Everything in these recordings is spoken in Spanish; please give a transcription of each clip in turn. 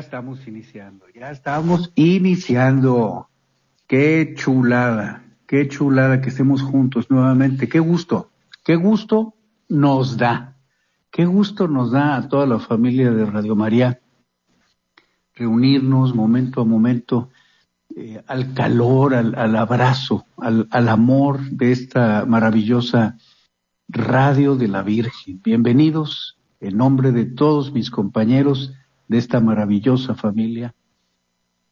Estamos iniciando, ya estamos iniciando. Qué chulada, qué chulada que estemos juntos nuevamente. Qué gusto, qué gusto nos da, qué gusto nos da a toda la familia de Radio María reunirnos momento a momento eh, al calor, al, abrazo, al, al amor de esta maravillosa radio de la Virgen. Bienvenidos en nombre de todos mis compañeros de esta maravillosa familia,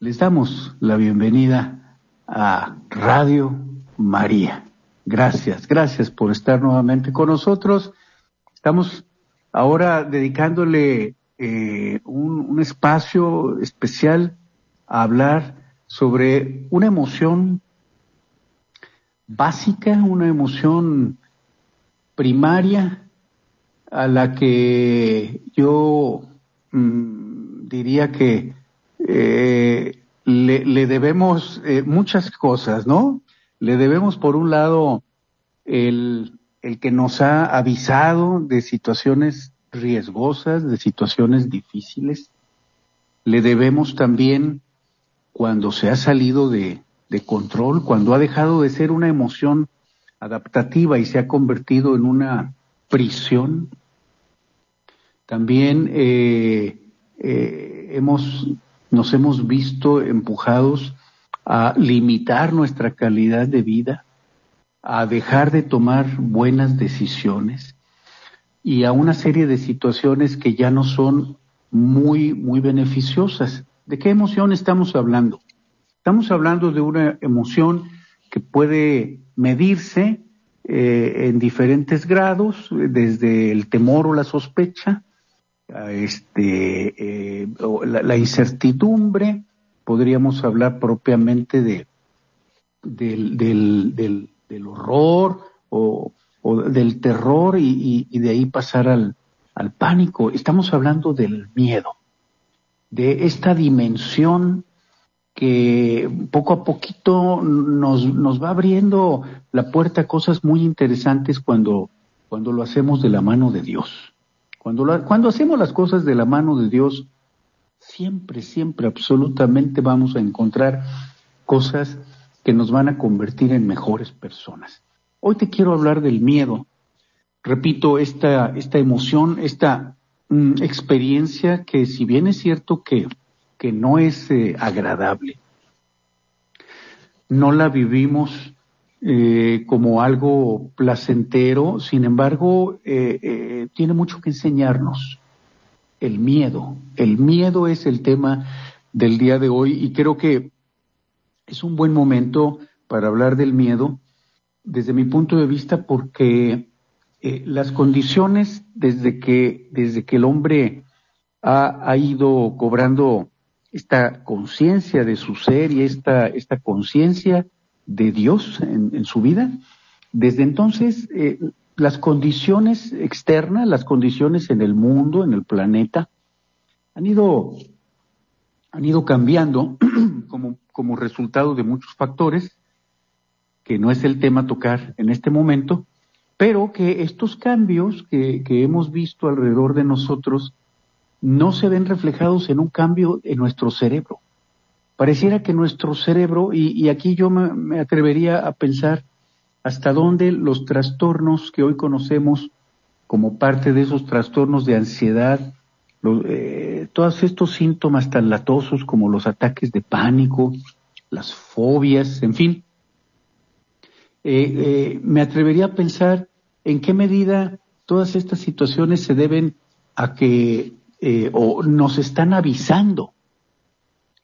les damos la bienvenida a Radio María. Gracias, gracias por estar nuevamente con nosotros. Estamos ahora dedicándole eh, un, espacio especial a hablar sobre una emoción básica, una emoción primaria a la que yo Mm, diría que eh, le, debemos eh, muchas cosas, ¿no? Le debemos, por un lado, el, el que nos ha avisado de situaciones riesgosas, de situaciones difíciles. Le debemos también cuando se ha salido de, de control, cuando ha dejado de ser una emoción adaptativa y se ha convertido en una prisión también eh, eh, hemos, nos hemos visto empujados a limitar nuestra calidad de vida, a dejar de tomar buenas decisiones y a una serie de situaciones que ya no son muy, muy beneficiosas. ¿De qué emoción estamos hablando? Estamos hablando de una emoción que puede medirse eh, en diferentes grados, desde el temor o la sospecha, este, eh, la, incertidumbre, podríamos hablar propiamente de, del, del, del, del horror o, del terror y, y, de ahí pasar al, al pánico. Estamos hablando del miedo, de esta dimensión que poco a poquito nos, nos va abriendo la puerta a cosas muy interesantes cuando, cuando lo hacemos de la mano de Dios. Cuando, cuando hacemos las cosas de la mano de Dios, siempre, siempre, absolutamente vamos a encontrar cosas que nos van a convertir en mejores personas. Hoy te quiero hablar del miedo. Repito, esta, esta emoción, esta mm, experiencia que si bien es cierto que, que no es eh, agradable, no la vivimos eh, como algo placentero, sin embargo, eh, eh, tiene mucho que enseñarnos. El miedo. El miedo es el tema del día de hoy y creo que es un buen momento para hablar del miedo desde mi punto de vista porque las condiciones desde que, desde que el hombre ha, ha ido cobrando esta conciencia de su ser y esta, esta conciencia de Dios en, su vida. Desde entonces, eh, las condiciones externas, las condiciones en el mundo, en el planeta, han ido, han ido cambiando como, como resultado de muchos factores, que no es el tema tocar en este momento, pero que estos cambios que, que hemos visto alrededor de nosotros no se ven reflejados en un cambio en nuestro cerebro. Pareciera que nuestro cerebro, y, aquí yo me, atrevería a pensar hasta dónde los trastornos que hoy conocemos como parte de esos trastornos de ansiedad, eh, todos estos síntomas tan latosos como los ataques de pánico, las fobias, en fin, eh, eh, me atrevería a pensar en qué medida todas estas situaciones se deben a que o nos están avisando.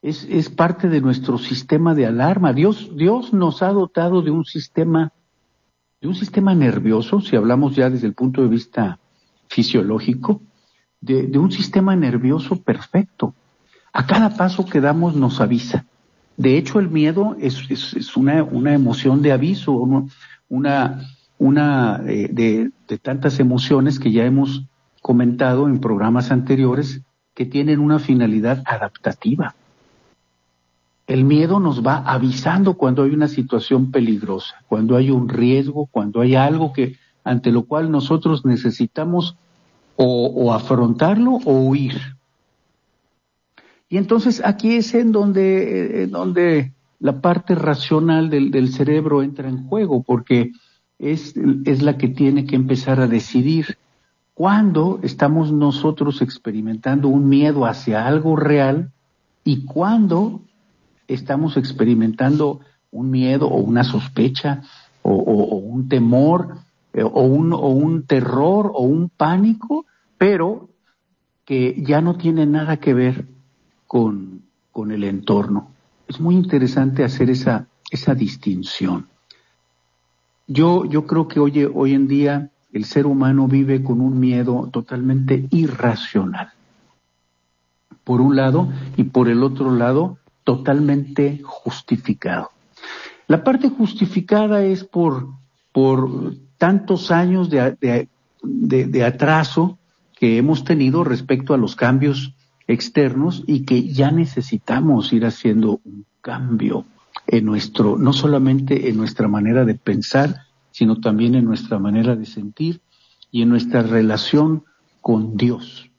Es, parte de nuestro sistema de alarma. Dios, Dios nos ha dotado de un sistema, de un sistema nervioso, si hablamos ya desde el punto de vista fisiológico, de, un sistema nervioso perfecto. A cada paso que damos nos avisa. De hecho, el miedo es, es, es una, una, emoción de aviso, una, una eh, de, de tantas emociones que ya hemos comentado en programas anteriores que tienen una finalidad adaptativa. El miedo nos va avisando cuando hay una situación peligrosa, cuando hay un riesgo, cuando hay algo que ante lo cual nosotros necesitamos o, afrontarlo o huir. Y entonces aquí es en donde, en donde la parte racional del, del, cerebro entra en juego, porque es, es la que tiene que empezar a decidir cuándo estamos nosotros experimentando un miedo hacia algo real y cuándo estamos experimentando un miedo o una sospecha o, un temor eh, o, un, o un terror o un pánico, pero que ya no tiene nada que ver con, con el entorno. Es muy interesante hacer esa, esa distinción. Yo, yo creo que hoy, hoy en día el ser humano vive con un miedo totalmente irracional. Por un lado y por el otro lado, totalmente justificado. La parte justificada es por, por tantos años de, de, atraso que hemos tenido respecto a los cambios externos y que ya necesitamos ir haciendo un cambio en nuestro, no solamente en nuestra manera de pensar, sino también en nuestra manera de sentir y en nuestra relación con Dios,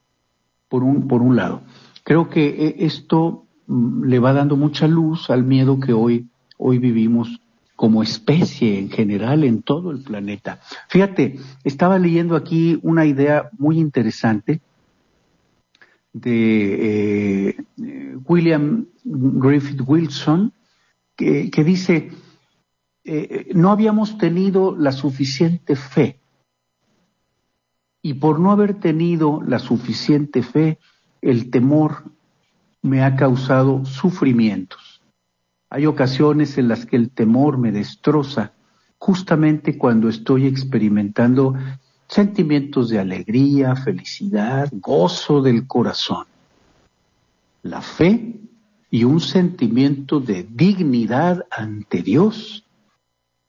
por un, por un lado. Creo que eh, esto le va dando mucha luz al miedo que hoy, hoy vivimos como especie en general en todo el planeta. Fíjate, estaba leyendo aquí una idea muy interesante de eh, William Griffith Wilson, que, que dice, eh, no habíamos tenido la suficiente fe. Y por no haber tenido la suficiente fe, el temor me ha causado sufrimientos. Hay ocasiones en las que el temor me destroza, justamente cuando estoy experimentando sentimientos de alegría, felicidad, gozo del corazón. La fe y un sentimiento de dignidad ante Dios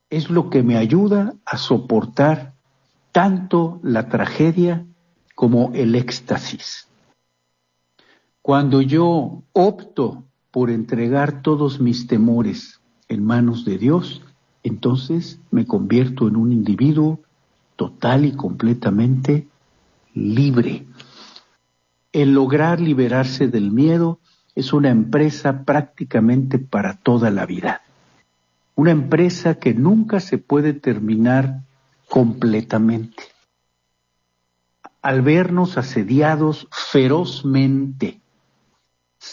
es lo que me ayuda a soportar tanto la tragedia como el éxtasis. Cuando yo opto por entregar todos mis temores en manos de Dios, entonces me convierto en un individuo total y completamente libre. El lograr liberarse del miedo es una empresa prácticamente para toda la vida una empresa que nunca se puede terminar completamente. Al vernos asediados ferozmente,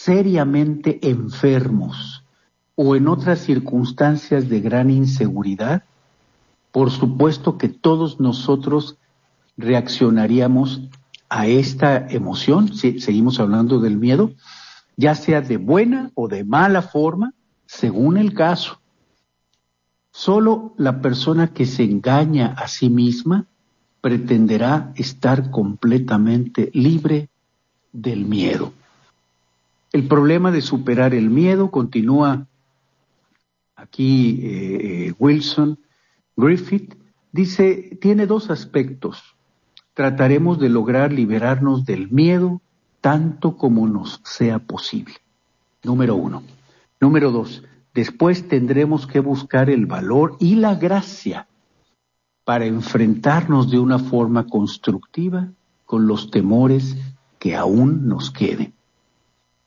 seriamente enfermos o en otras circunstancias de gran inseguridad, por supuesto que todos nosotros reaccionaríamos a esta emoción, si seguimos hablando del miedo, ya sea de buena o de mala forma, según el caso. Solo la persona que se engaña a sí misma pretenderá estar completamente libre del miedo. El problema de superar el miedo continúa aquí eh, Wilson Griffith dice tiene dos aspectos. Trataremos de lograr liberarnos del miedo tanto como nos sea posible. Número uno. Número dos Después tendremos que buscar el valor y la gracia para enfrentarnos de una forma constructiva con los temores que aún nos queden.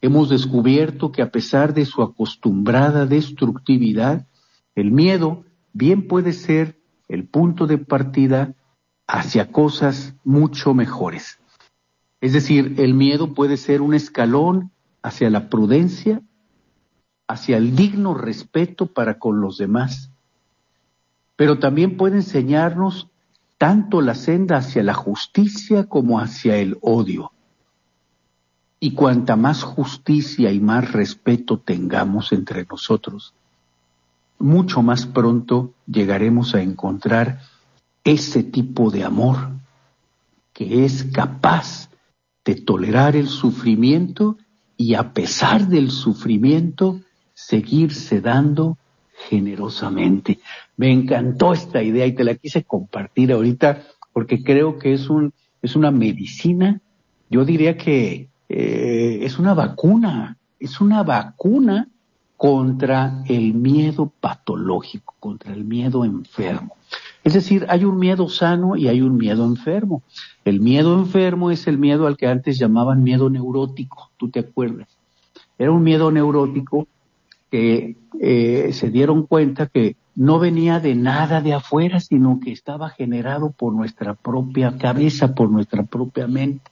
Hemos descubierto que a pesar de su acostumbrada destructividad, el miedo bien puede ser el punto de partida hacia cosas mucho mejores. Es decir, el miedo puede ser un escalón hacia la prudencia hacia el digno respeto para con los demás, pero también puede enseñarnos tanto la senda hacia la justicia como hacia el odio. Y cuanta más justicia y más respeto tengamos entre nosotros, mucho más pronto llegaremos a encontrar ese tipo de amor que es capaz de tolerar el sufrimiento y a pesar del sufrimiento seguirse dando generosamente. Me encantó esta idea y te la quise compartir ahorita porque creo que es un es una medicina. Yo diría que eh, es una vacuna, es una vacuna contra el miedo patológico, contra el miedo enfermo. Es decir, hay un miedo sano y hay un miedo enfermo. El miedo enfermo es el miedo al que antes llamaban miedo neurótico, tú te acuerdas. Era un miedo neurótico que eh, se dieron cuenta que no venía de nada de afuera, sino que estaba generado por nuestra propia cabeza, por nuestra propia mente.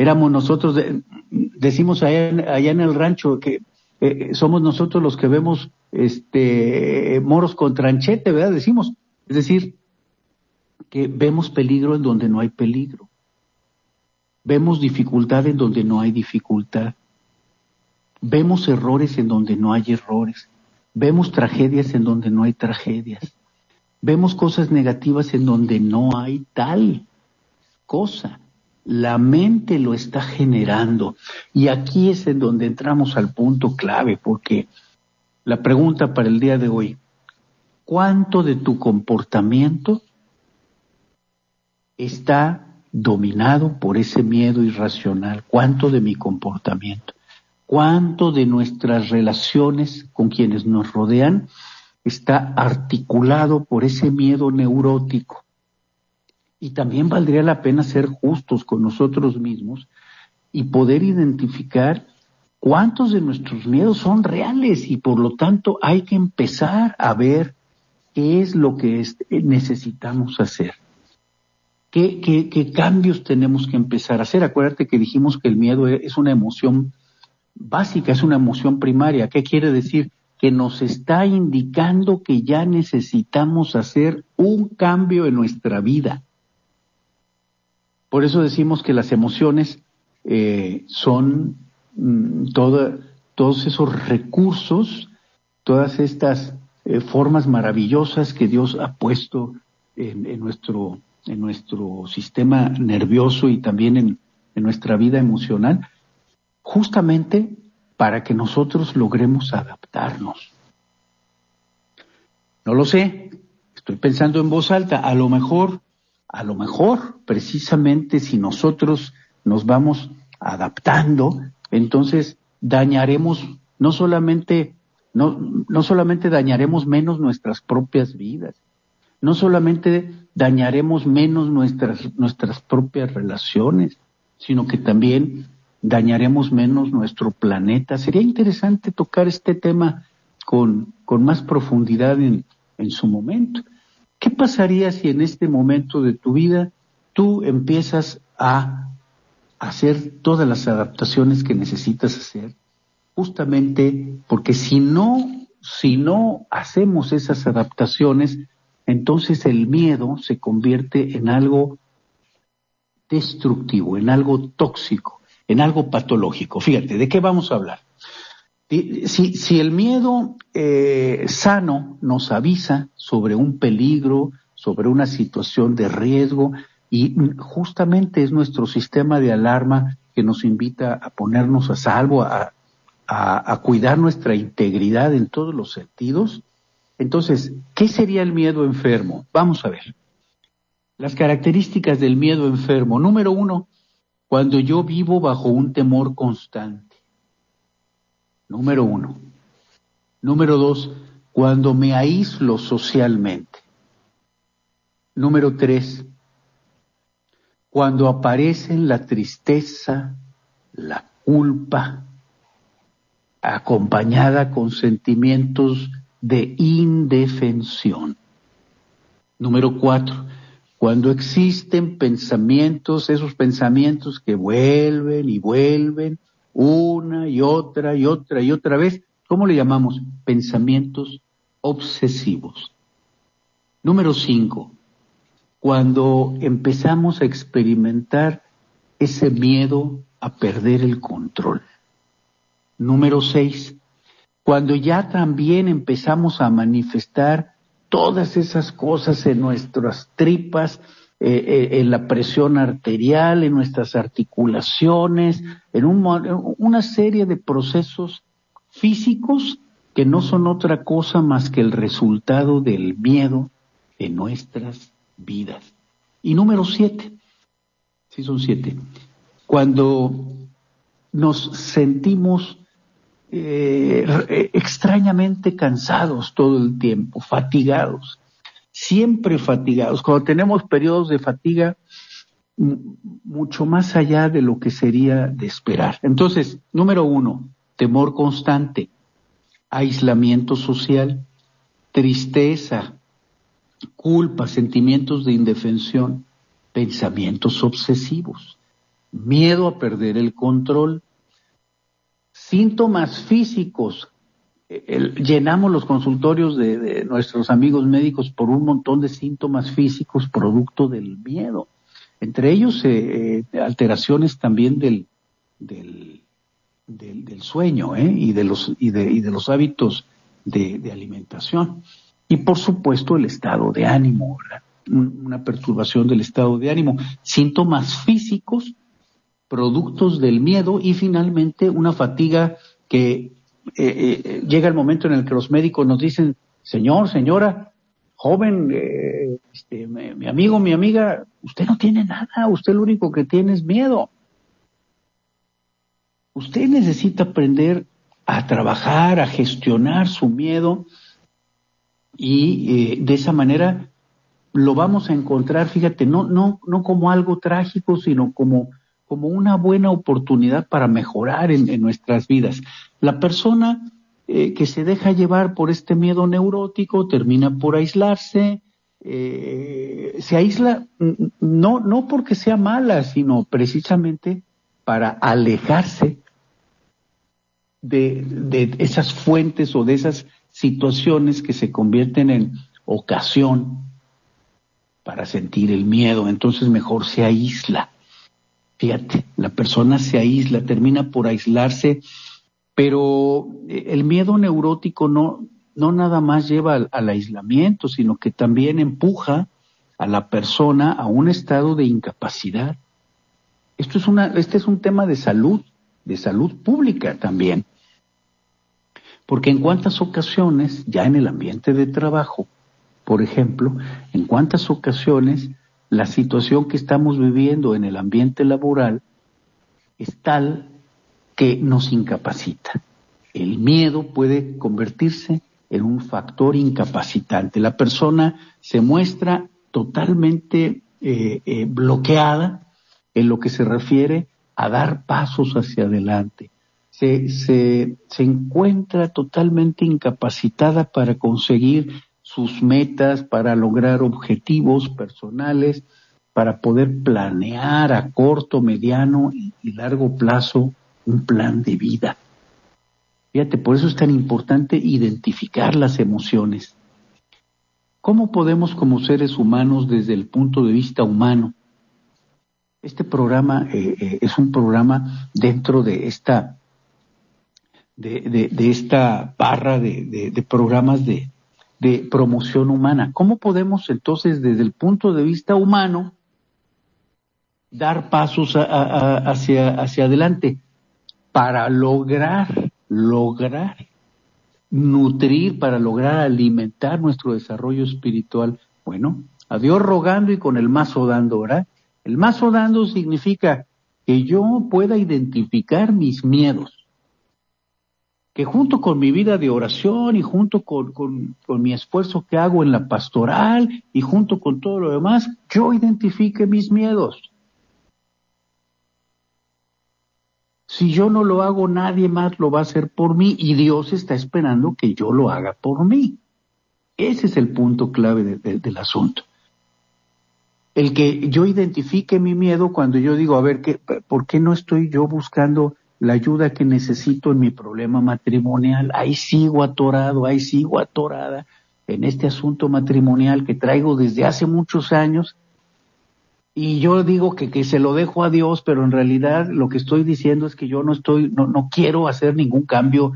Éramos nosotros, decimos allá, en el rancho que eh, somos nosotros los que vemos este moros con tranchete, ¿verdad? Decimos, es decir, que vemos peligro en donde no hay peligro. Vemos dificultad en donde no hay dificultad. Vemos errores en donde no hay errores. Vemos tragedias en donde no hay tragedias. Vemos cosas negativas en donde no hay tal cosa. La mente lo está generando. Y aquí es en donde entramos al punto clave, porque la pregunta para el día de hoy, ¿cuánto de tu comportamiento está dominado por ese miedo irracional? ¿Cuánto de mi comportamiento? cuánto de nuestras relaciones con quienes nos rodean está articulado por ese miedo neurótico. Y también valdría la pena ser justos con nosotros mismos y poder identificar cuántos de nuestros miedos son reales y por lo tanto hay que empezar a ver qué es lo que necesitamos hacer. ¿Qué, ¿Qué, cambios tenemos que empezar a hacer? Acuérdate que dijimos que el miedo es una emoción básica, es una emoción primaria. ¿Qué quiere decir? Que nos está indicando que ya necesitamos hacer un cambio en nuestra vida. Por eso decimos que las emociones eh, son mm, todos esos recursos, todas estas eh, formas maravillosas que Dios ha puesto en, nuestro, en nuestro sistema nervioso y también en nuestra vida emocional justamente para que nosotros logremos adaptarnos. No lo sé, estoy pensando en voz alta, a lo mejor, a lo mejor, precisamente si nosotros nos vamos adaptando, entonces dañaremos no solamente no, no solamente dañaremos menos nuestras propias vidas, no solamente dañaremos menos nuestras, nuestras propias relaciones, sino que también dañaremos menos nuestro planeta. Sería interesante tocar este tema con, con más profundidad en, en su momento. ¿Qué pasaría si en este momento de tu vida tú empiezas a hacer todas las adaptaciones que necesitas hacer? Justamente porque si no, si no hacemos esas adaptaciones, entonces el miedo se convierte en algo destructivo, en algo tóxico en algo patológico. Fíjate, ¿de qué vamos a hablar? Si, si el miedo eh, sano nos avisa sobre un peligro, sobre una situación de riesgo, y justamente es nuestro sistema de alarma que nos invita a ponernos a salvo, a, a, a cuidar nuestra integridad en todos los sentidos. Entonces, ¿qué sería el miedo enfermo? Vamos a ver. Las características del miedo enfermo. Número uno, cuando yo vivo bajo un temor constante. Número uno. Número dos, cuando me aíslo socialmente. Número tres, cuando aparecen la tristeza, la culpa, acompañada con sentimientos de indefensión. Número cuatro, cuando existen pensamientos, esos pensamientos que vuelven y vuelven una y otra y otra y otra vez, ¿cómo le llamamos? Pensamientos obsesivos. Número cinco, cuando empezamos a experimentar ese miedo a perder el control. Número seis, cuando ya también empezamos a manifestar todas esas cosas en nuestras tripas, eh, eh, en la presión arterial, en nuestras articulaciones, en una serie de procesos físicos que no son otra cosa más que el resultado del miedo en nuestras vidas. Y número siete, sí son siete, cuando nos sentimos eh, extrañamente cansados todo el tiempo, fatigados, siempre fatigados. Cuando tenemos periodos de fatiga mucho más allá de lo que sería de esperar. Entonces, número uno, temor constante, aislamiento social, tristeza, culpa, sentimientos de indefensión, pensamientos obsesivos, miedo a perder el control, síntomas físicos. Llenamos los consultorios de, nuestros amigos médicos por un montón de síntomas físicos producto del miedo. Entre ellos, eh, eh, alteraciones también del, del, del, sueño ¿eh? y, de los, y, de, y de los hábitos de, alimentación. Y por supuesto el estado de ánimo, una perturbación del estado de ánimo, síntomas físicos productos del miedo y finalmente una fatiga que eh, eh, llega el momento en el que los médicos nos dicen, señor, señora, joven, eh, este, mi, amigo, mi amiga, usted no tiene nada, usted lo único que tiene es miedo. Usted necesita aprender a trabajar, a gestionar su miedo y de esa manera lo vamos a encontrar, fíjate, no, no, no como algo trágico, sino como como una buena oportunidad para mejorar en, nuestras vidas. La persona eh, que se deja llevar por este miedo neurótico termina por aislarse, eh, se aísla no, no porque sea mala, sino precisamente para alejarse de, de esas fuentes o de esas situaciones que se convierten en ocasión para sentir el miedo. Entonces mejor se aísla. Fíjate, la persona se aísla, termina por aislarse, pero eh, el miedo neurótico no, no nada más lleva al, aislamiento, sino que también empuja a la persona a un estado de incapacidad. Esto es una, este es un tema de salud, de salud pública también. Porque en cuántas ocasiones, ya en el ambiente de trabajo, por ejemplo, en cuántas ocasiones la situación que estamos viviendo en el ambiente laboral es tal que nos incapacita. El miedo puede convertirse en un factor incapacitante. La persona se muestra totalmente eh, eh, bloqueada en lo que se refiere a dar pasos hacia adelante. Se, se, se encuentra totalmente incapacitada para conseguir sus metas, para lograr objetivos personales, para poder planear a corto, mediano y, largo plazo un plan de vida. Fíjate, por eso es tan importante identificar las emociones. ¿Cómo podemos como seres humanos desde el punto de vista humano? Este programa eh, eh, es un programa dentro de esta, de, esta barra de programas de, de promoción humana. ¿Cómo podemos entonces desde el punto de vista humano dar pasos hacia, hacia adelante para lograr, lograr nutrir, para lograr alimentar nuestro desarrollo espiritual? Bueno, a Dios rogando y con el mazo dando, ¿verdad? El mazo dando significa que yo pueda identificar mis miedos que junto con mi vida de oración y junto con, con, mi esfuerzo que hago en la pastoral y junto con todo lo demás, yo identifique mis miedos. Si yo no lo hago, nadie más lo va a hacer por mí y Dios está esperando que yo lo haga por mí. Ese es el punto clave del asunto. El que yo identifique mi miedo cuando yo digo, a ver, ¿qué, ¿por qué no estoy yo buscando la ayuda que necesito en mi problema matrimonial, ahí sigo atorado, ahí sigo atorada en este asunto matrimonial que traigo desde hace muchos años y yo digo que, que se lo dejo a Dios, pero en realidad lo que estoy diciendo es que yo no estoy, no, no quiero hacer ningún cambio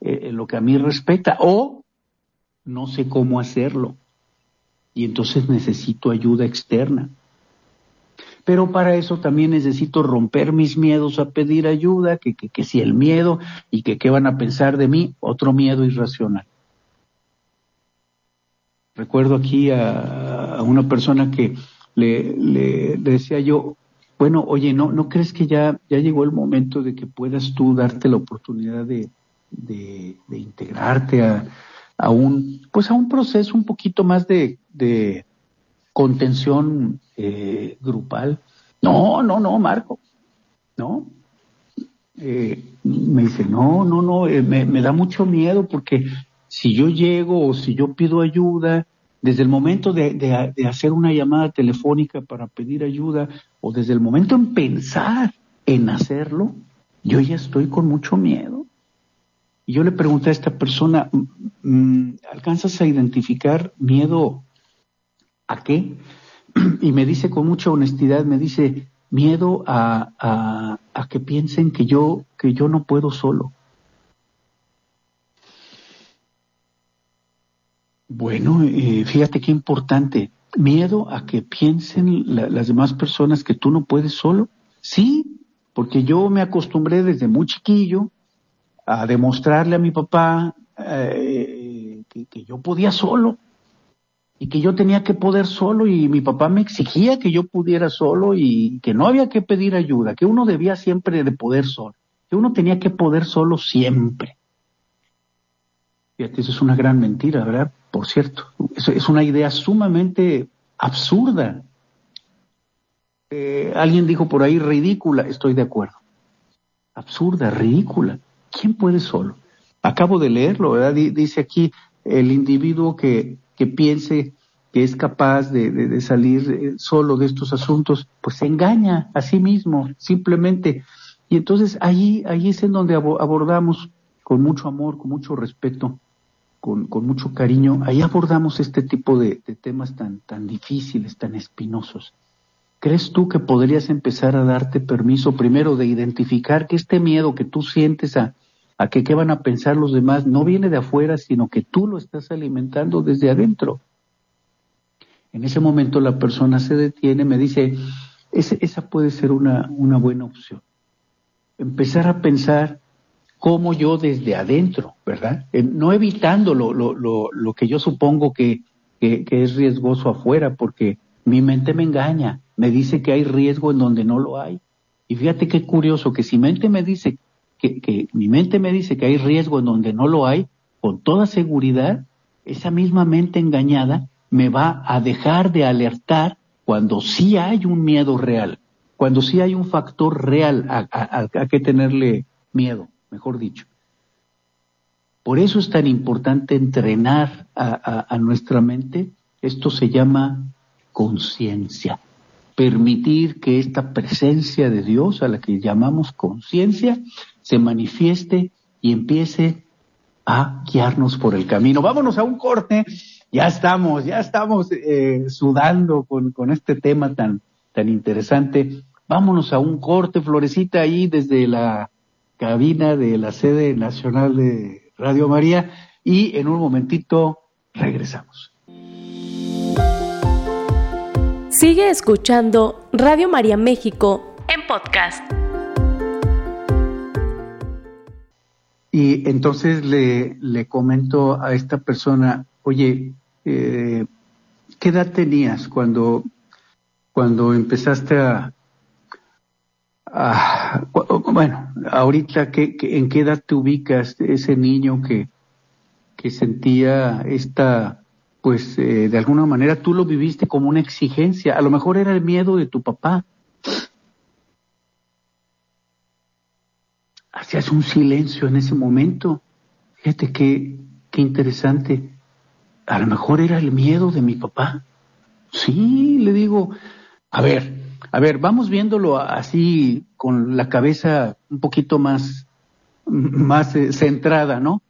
eh, en lo que a mí respecta, o no sé cómo hacerlo. Y entonces necesito ayuda externa. Pero para eso también necesito romper mis miedos a pedir ayuda, que, que, que si el miedo y que qué van a pensar de mí, otro miedo irracional. Recuerdo aquí a, una persona que le, decía yo, bueno, oye, ¿no, ¿no crees que ya, ya llegó el momento de que puedas tú darte la oportunidad de, de, integrarte a, a, un, pues a un proceso un poquito más de contención eh, grupal? No, no, no, Marco, no. Eh, me dice, no, no, no, eh, me, da mucho miedo porque si yo llego o si yo pido ayuda, desde el momento de, hacer una llamada telefónica para pedir ayuda o desde el momento en pensar en hacerlo, yo ya estoy con mucho miedo. Y yo le pregunté a esta persona, mm, ¿alcanzas a identificar miedo a qué? Y me dice con mucha honestidad, me dice, miedo a, a, a que piensen que yo, que yo no puedo solo. Bueno, eh, fíjate qué importante. Miedo a que piensen las demás personas que tú no puedes solo. Sí, porque yo me acostumbré desde muy chiquillo a demostrarle a mi papá eh, que, yo podía solo y que yo tenía que poder solo y mi papá me exigía que yo pudiera solo y que no había que pedir ayuda, que uno debía siempre de poder solo, que uno tenía que poder solo siempre. Fíjate, eso es una gran mentira, ¿verdad? por cierto. Es, una idea sumamente absurda. Eh, alguien dijo por ahí ridícula, estoy de acuerdo. Absurda, ridícula. ¿Quién puede solo? Acabo de leerlo, ¿verdad? dice aquí el individuo que, que piense que es capaz de, salir eh, solo de estos asuntos, pues se engaña a sí mismo, simplemente. Y entonces ahí, ahí es en donde abordamos con mucho amor, con mucho respeto, con, mucho cariño, ahí abordamos este tipo de, temas tan, tan difíciles, tan espinosos. ¿Crees tú que podrías empezar a darte permiso primero de identificar que este miedo que tú sientes a, a que qué van a pensar los demás no viene de afuera, sino que tú lo estás alimentando desde adentro? En ese momento la persona se detiene, me dice, esa puede ser una, buena opción. Empezar a pensar como yo desde adentro, ¿verdad? No evitando lo, lo, lo, lo que yo supongo que, que, es riesgoso afuera, porque mi mente me engaña, me dice que hay riesgo en donde no lo hay. Y fíjate qué curioso, que si mente me dice que, mi mente me dice que hay riesgo en donde no lo hay, con toda seguridad, esa misma mente engañada me va a dejar de alertar cuando sí hay un miedo real, cuando sí hay un factor real a, a, a que tenerle miedo mejor dicho. Por eso es tan importante entrenar a, nuestra mente. Esto se llama conciencia. Permitir que esta presencia de Dios, a la que llamamos conciencia, se manifieste y empiece a guiarnos por el camino. Vámonos a un corte. Ya estamos, ya estamos eh, sudando con, con, este tema tan, tan interesante. Vámonos a un corte, Florecita, ahí desde la cabina de la sede nacional de Radio María y en un momentito regresamos. Sigue escuchando Radio María México en podcast. Y entonces le, le comento a esta persona, oye, eh, ¿qué edad tenías cuando, cuando empezaste a, Ah, bueno, ahorita, ¿qué, en qué edad te ubicas ese niño que, que sentía esta, pues eh, de alguna manera tú lo viviste como una exigencia? A lo mejor era el miedo de tu papá. Hacías un silencio en ese momento. Fíjate qué, qué interesante. A lo mejor era el miedo de mi papá. Sí, le digo, a ver, a ver, vamos viéndolo así con la cabeza un poquito más, más eh, centrada, ¿no?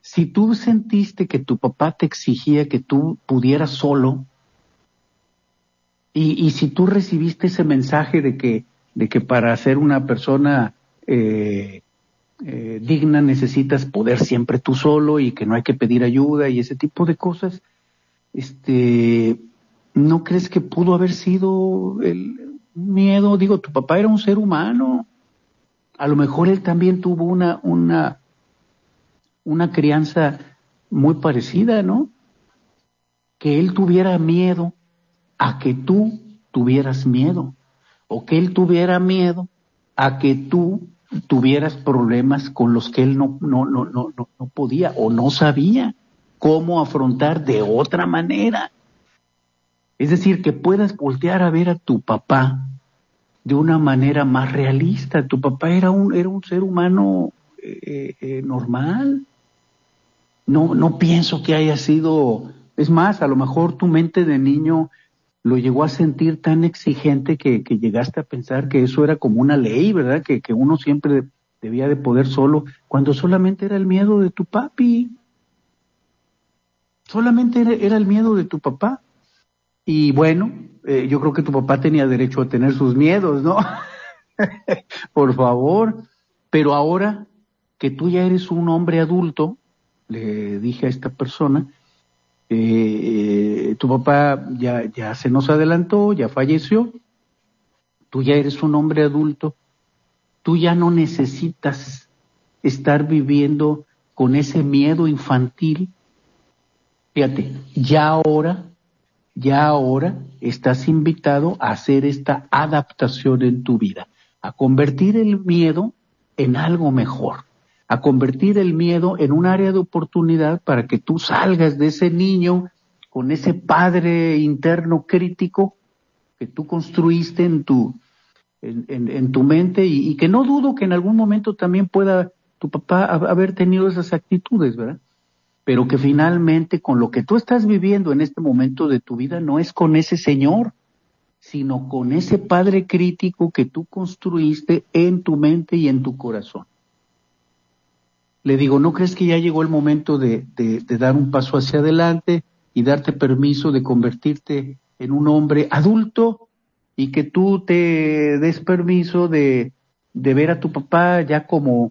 Si tú sentiste que tu papá te exigía que tú pudieras solo, Y, si tú recibiste ese mensaje de que, de que para ser una persona eh, eh, digna necesitas poder siempre tú solo y que no hay que pedir ayuda y ese tipo de cosas, este, ¿no crees que pudo haber sido el miedo? Digo, tu papá era un ser humano. A lo mejor él también tuvo una, una, una crianza muy parecida, ¿no? Que él tuviera miedo a que tú tuvieras miedo o que él tuviera miedo a que tú tuvieras problemas con los que él no, no, no, no, no podía o no sabía cómo afrontar de otra manera. Es decir, que puedas voltear a ver a tu papá de una manera más realista. Tu papá era un, era un ser humano eh, eh, normal. No, no pienso que haya sido, es más, a lo mejor tu mente de niño lo llegó a sentir tan exigente que, llegaste a pensar que eso era como una ley, ¿verdad? Que, que uno siempre debía de poder solo, cuando solamente era el miedo de tu papi. Solamente era, el miedo de tu papá. Y bueno, eh, yo creo que tu papá tenía derecho a tener sus miedos, ¿no? Por favor. Pero ahora que tú ya eres un hombre adulto, le dije a esta persona, eh, tu papá ya, ya se nos adelantó, ya falleció, tú ya eres un hombre adulto, tú ya no necesitas estar viviendo con ese miedo infantil. Fíjate, ya ahora, ya ahora estás invitado a hacer esta adaptación en tu vida, a convertir el miedo en algo mejor a convertir el miedo en un área de oportunidad para que tú salgas de ese niño con ese padre interno crítico que tú construiste en tu, en, tu mente y, que no dudo que en algún momento también pueda tu papá haber tenido esas actitudes, ¿verdad? Pero que finalmente con lo que tú estás viviendo en este momento de tu vida no es con ese Señor, sino con ese Padre crítico que tú construiste en tu mente y en tu corazón le digo, ¿no crees que ya llegó el momento de, dar un paso hacia adelante y darte permiso de convertirte en un hombre adulto y que tú te des permiso de, ver a tu papá ya como,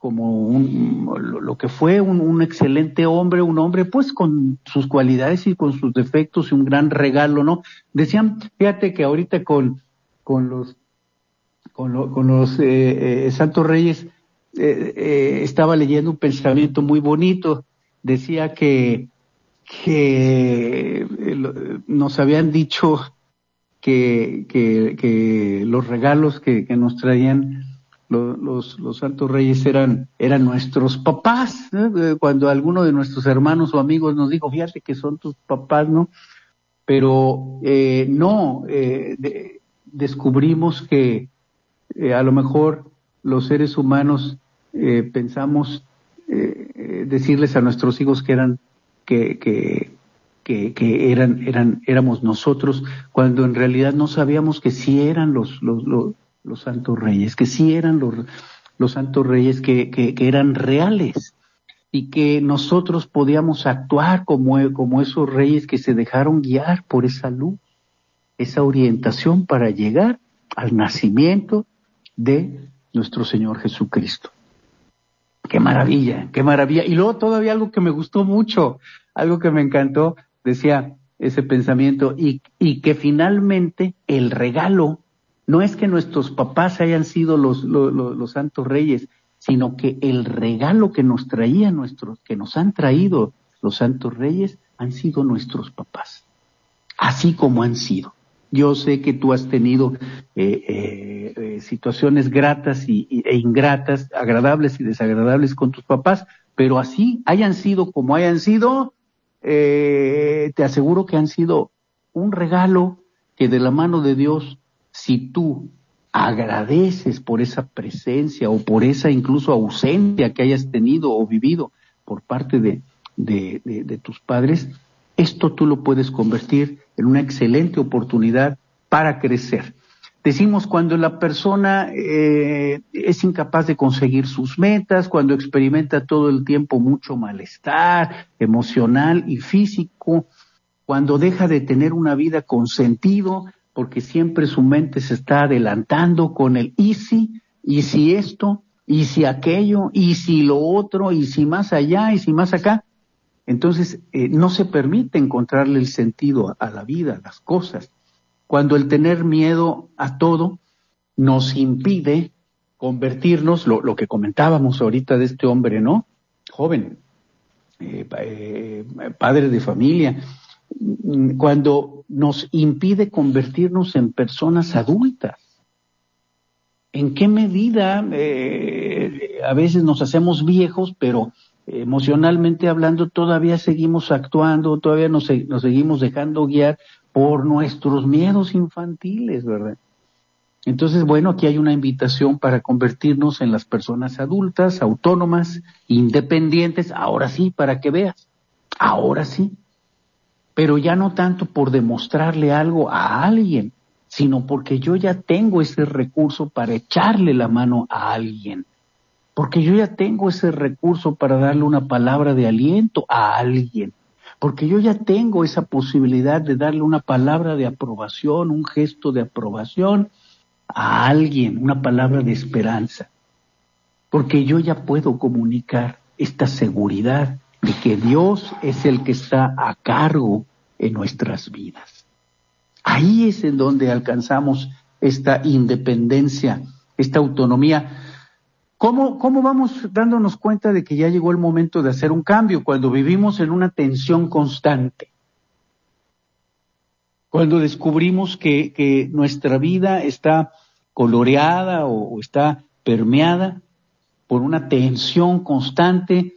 un, lo que fue un, excelente hombre, un hombre pues con sus cualidades y con sus defectos y un gran regalo, ¿no? Decían, fíjate que ahorita con, con los, con, los eh, eh, Santos Reyes, eh, eh, estaba leyendo un pensamiento muy bonito. Decía que, que eh, nos habían dicho que, que, los regalos que, nos traían los, los, santos reyes eran, eran nuestros papás. Cuando alguno de nuestros hermanos o amigos nos dijo, fíjate que son tus papás, ¿no? Pero no, descubrimos que a lo mejor los seres humanos eh, pensamos eh, eh, decirles a nuestros hijos que eran que, que, que, eran eran éramos nosotros cuando en realidad no sabíamos que sí eran los los, los, santos reyes que sí eran los los santos reyes que, que, eran reales y que nosotros podíamos actuar como, como esos reyes que se dejaron guiar por esa luz, esa orientación para llegar al nacimiento de nuestro Señor Jesucristo. Qué maravilla, qué maravilla. Y luego todavía algo que me gustó mucho, algo que me encantó, decía ese pensamiento, y, y que finalmente el regalo no es que nuestros papás hayan sido los, los, santos reyes, sino que el regalo que nos traían nuestros, que nos han traído los santos reyes, han sido nuestros papás. Así como han sido. Yo sé que tú has tenido eh, eh, eh, situaciones gratas y, e ingratas, agradables y desagradables con tus papás, pero así hayan sido como hayan sido, te aseguro que han sido un regalo que de la mano de Dios, si tú agradeces por esa presencia o por esa incluso ausencia que hayas tenido o vivido por parte de, de tus padres, esto tú lo puedes convertir en una excelente oportunidad para crecer. Decimos cuando la persona eh, es incapaz de conseguir sus metas, cuando experimenta todo el tiempo mucho malestar emocional y físico, cuando deja de tener una vida con sentido, porque siempre su mente se está adelantando con el y si, y si esto, y si aquello, y si lo otro, y si más allá, y si más acá. Entonces, eh, no se permite encontrarle el sentido a la vida, a las cosas. Cuando el tener miedo a todo nos impide convertirnos, lo, que comentábamos ahorita de este hombre, ¿no? Joven, eh, eh, padre de familia, cuando nos impide convertirnos en personas adultas. ¿En qué medida eh, a veces nos hacemos viejos, pero emocionalmente hablando todavía seguimos actuando, todavía nos seguimos dejando guiar por nuestros miedos infantiles, ¿verdad? Entonces, bueno, aquí hay una invitación para convertirnos en las personas adultas, autónomas, independientes, ahora sí, para que veas, ahora sí. Pero ya no tanto por demostrarle algo a alguien, sino porque yo ya tengo ese recurso para echarle la mano a alguien. Porque yo ya tengo ese recurso para darle una palabra de aliento a alguien. Porque yo ya tengo esa posibilidad de darle una palabra de aprobación, un gesto de aprobación a alguien una palabra de esperanza, porque yo ya puedo comunicar esta seguridad de que Dios es el que está a cargo en nuestras vidas. Ahí es en donde alcanzamos esta independencia, esta autonomía. ¿Cómo, ¿Cómo vamos dándonos cuenta de que ya llegó el momento de hacer un cambio cuando vivimos en una tensión constante? Cuando descubrimos que, que nuestra vida está coloreada o, está permeada por una tensión constante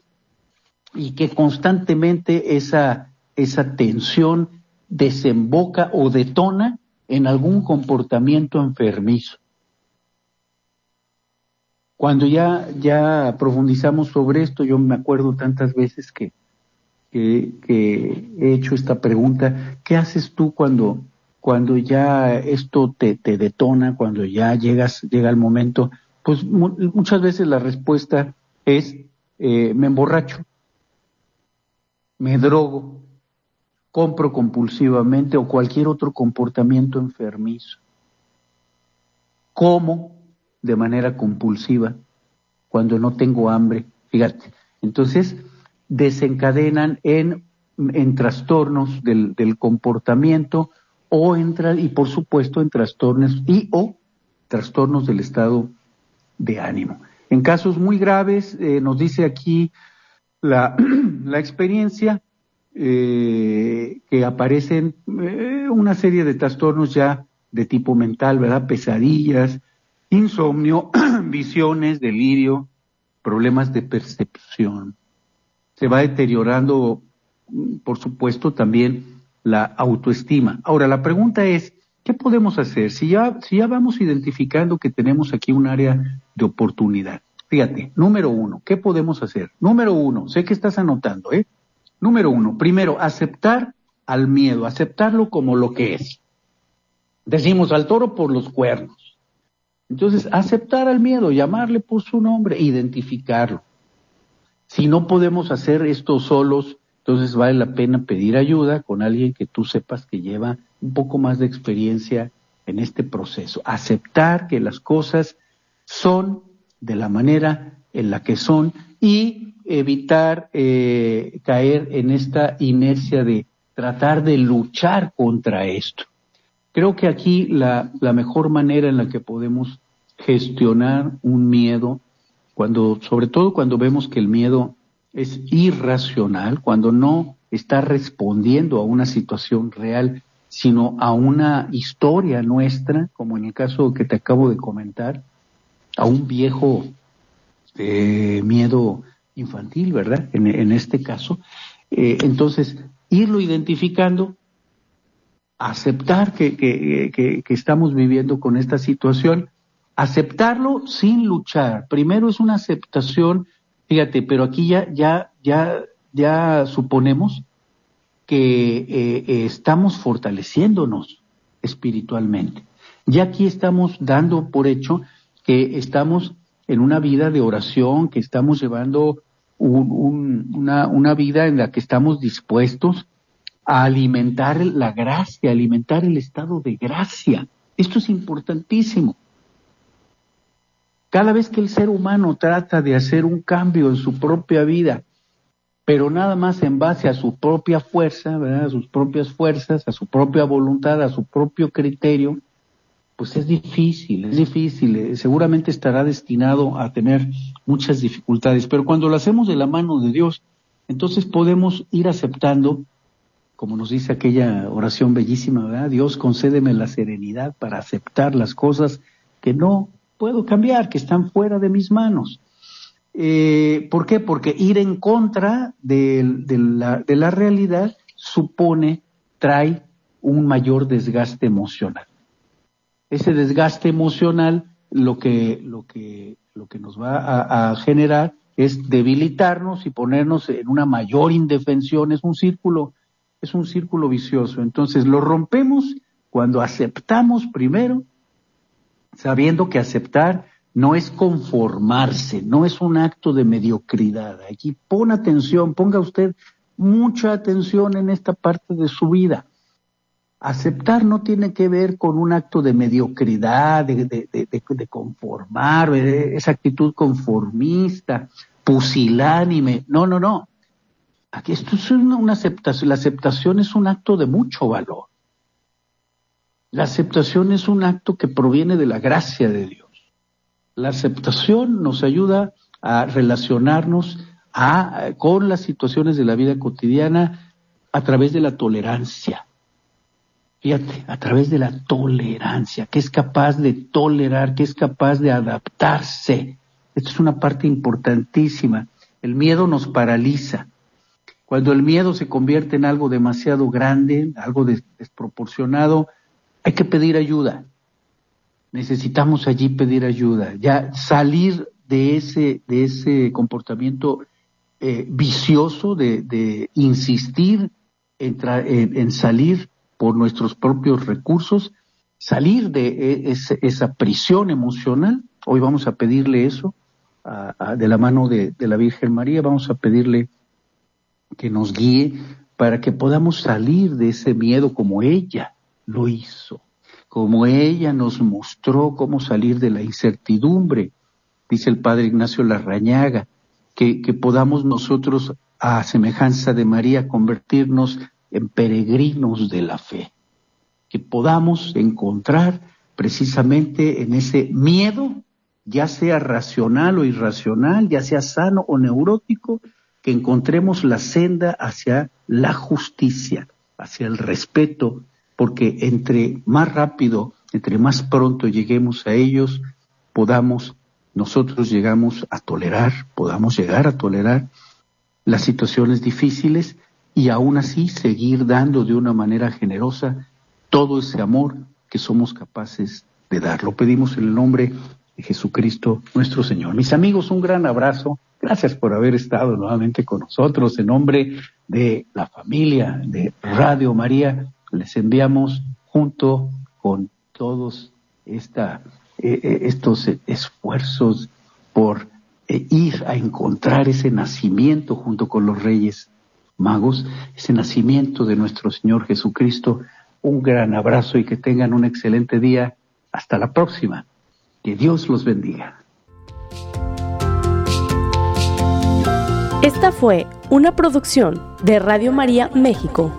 y que constantemente esa, esa tensión desemboca o detona en algún comportamiento enfermizo. Cuando ya, ya profundizamos sobre esto, yo me acuerdo tantas veces que, que, he hecho esta pregunta, ¿qué haces tú cuando, cuando ya esto te, te detona, cuando ya llegas, llega el momento, pues muchas veces la respuesta es eh, me emborracho, me drogo, compro compulsivamente o cualquier otro comportamiento enfermizo. Como de manera compulsiva cuando no tengo hambre. Fíjate, entonces desencadenan en, en trastornos del, del comportamiento o entra, y por supuesto en trastornos y o trastornos del estado de ánimo. En casos muy graves, eh, nos dice aquí la, la experiencia, eh, que aparecen eh, una serie de trastornos ya de tipo mental, ¿verdad? Pesadillas, insomnio, visiones, delirio, problemas de percepción. Se va deteriorando, por supuesto, también la autoestima. Ahora, la pregunta es, ¿qué podemos hacer? Si ya, si ya vamos identificando que tenemos aquí un área de oportunidad. Fíjate, número uno, ¿qué podemos hacer? Número uno, sé que estás anotando, ¿eh? Número uno, primero, aceptar al miedo, aceptarlo como lo que es. Decimos al toro por los cuernos. Entonces, aceptar al miedo, llamarle por su nombre, identificarlo. Si no podemos hacer esto solos, entonces vale la pena pedir ayuda con alguien que tú sepas que lleva un poco más de experiencia en este proceso. Aceptar que las cosas son de la manera en la que son y evitar eh, caer en esta inercia de tratar de luchar contra esto. Creo que aquí la, mejor manera en la que podemos gestionar un miedo, cuando, sobre todo cuando vemos que el miedo es irracional, cuando no está respondiendo a una situación real, sino a una historia nuestra, como en el caso que te acabo de comentar, a un viejo eh, miedo infantil, ¿verdad? En, este caso. Eh, entonces, irlo identificando, aceptar que, que, que estamos viviendo con esta situación, aceptarlo sin luchar. Primero es una aceptación Fíjate, pero aquí ya, ya, ya, ya suponemos que eh, eh, estamos fortaleciéndonos espiritualmente. Ya aquí estamos dando por hecho que estamos en una vida de oración, que estamos llevando una, una vida en la que estamos dispuestos a alimentar la gracia, alimentar el estado de gracia. Esto es importantísimo. Cada vez que el ser humano trata de hacer un cambio en su propia vida, pero nada más en base a su propia fuerza, a sus propias fuerzas, a su propia voluntad, a su propio criterio, pues es difícil, es difícil, eh, seguramente estará destinado a tener muchas dificultades, pero cuando lo hacemos de la mano de Dios, entonces podemos ir aceptando, como nos dice aquella oración bellísima, ¿verdad? Dios concédeme la serenidad para aceptar las cosas que no puedo cambiar, que están fuera de mis manos. Eh, ¿Por qué? Porque ir en contra de, la, de la realidad supone, trae un mayor desgaste emocional. Ese desgaste emocional lo que, lo que, lo que nos va a, generar es debilitarnos y ponernos en una mayor indefensión. Es un círculo, es un círculo vicioso. Entonces lo rompemos cuando aceptamos primero, sabiendo que aceptar no es conformarse, no es un acto de mediocridad. Aquí pon atención, ponga usted mucha atención en esta parte de su vida. Aceptar no tiene que ver con un acto de mediocridad, de, de, conformar, esa actitud conformista, pusilánime. No, no, no. Aquí esto es una aceptación. La aceptación es un acto de mucho valor. La aceptación es un acto que proviene de la gracia de Dios. La aceptación nos ayuda a relacionarnos con las situaciones de la vida cotidiana a través de la tolerancia. Fíjate, a través de la tolerancia, que es capaz de tolerar, que es capaz de adaptarse. Esto es una parte importantísima. El miedo nos paraliza. Cuando el miedo se convierte en algo demasiado grande, algo desproporcionado, hay que pedir ayuda necesitamos allí pedir ayuda, ya salir de ese, de ese comportamiento eh, vicioso de, insistir en, salir por nuestros propios recursos, salir de e, esa prisión emocional. Hoy vamos a pedirle eso de la mano de, de la Virgen María, vamos a pedirle que nos guíe para que podamos salir de ese miedo como ella lo hizo como ella nos mostró cómo salir de la incertidumbre, dice el padre Ignacio Larrañaga, que, que podamos nosotros, a semejanza de María, convertirnos en peregrinos de la fe, que podamos encontrar precisamente en ese miedo, ya sea racional o irracional, ya sea sano o neurótico, que encontremos la senda hacia la justicia, hacia el respeto, porque entre más rápido, entre más pronto lleguemos a ellos, podamos, nosotros llegamos a tolerar, podamos llegar a tolerar las situaciones difíciles y aún así seguir dando de una manera generosa todo ese amor que somos capaces de dar. Lo pedimos en el nombre Jesucristo nuestro Señor. Mis amigos, un gran abrazo. Gracias por haber estado nuevamente con nosotros en nombre de la familia de Radio María les enviamos junto con todos esta, eh, eh, estos esfuerzos por eh, ir a encontrar ese nacimiento junto con los reyes magos, ese nacimiento de nuestro Señor Jesucristo. Un gran abrazo y que tengan un excelente día. Hasta la próxima. Que Dios los bendiga. Esta fue una producción de Radio María México.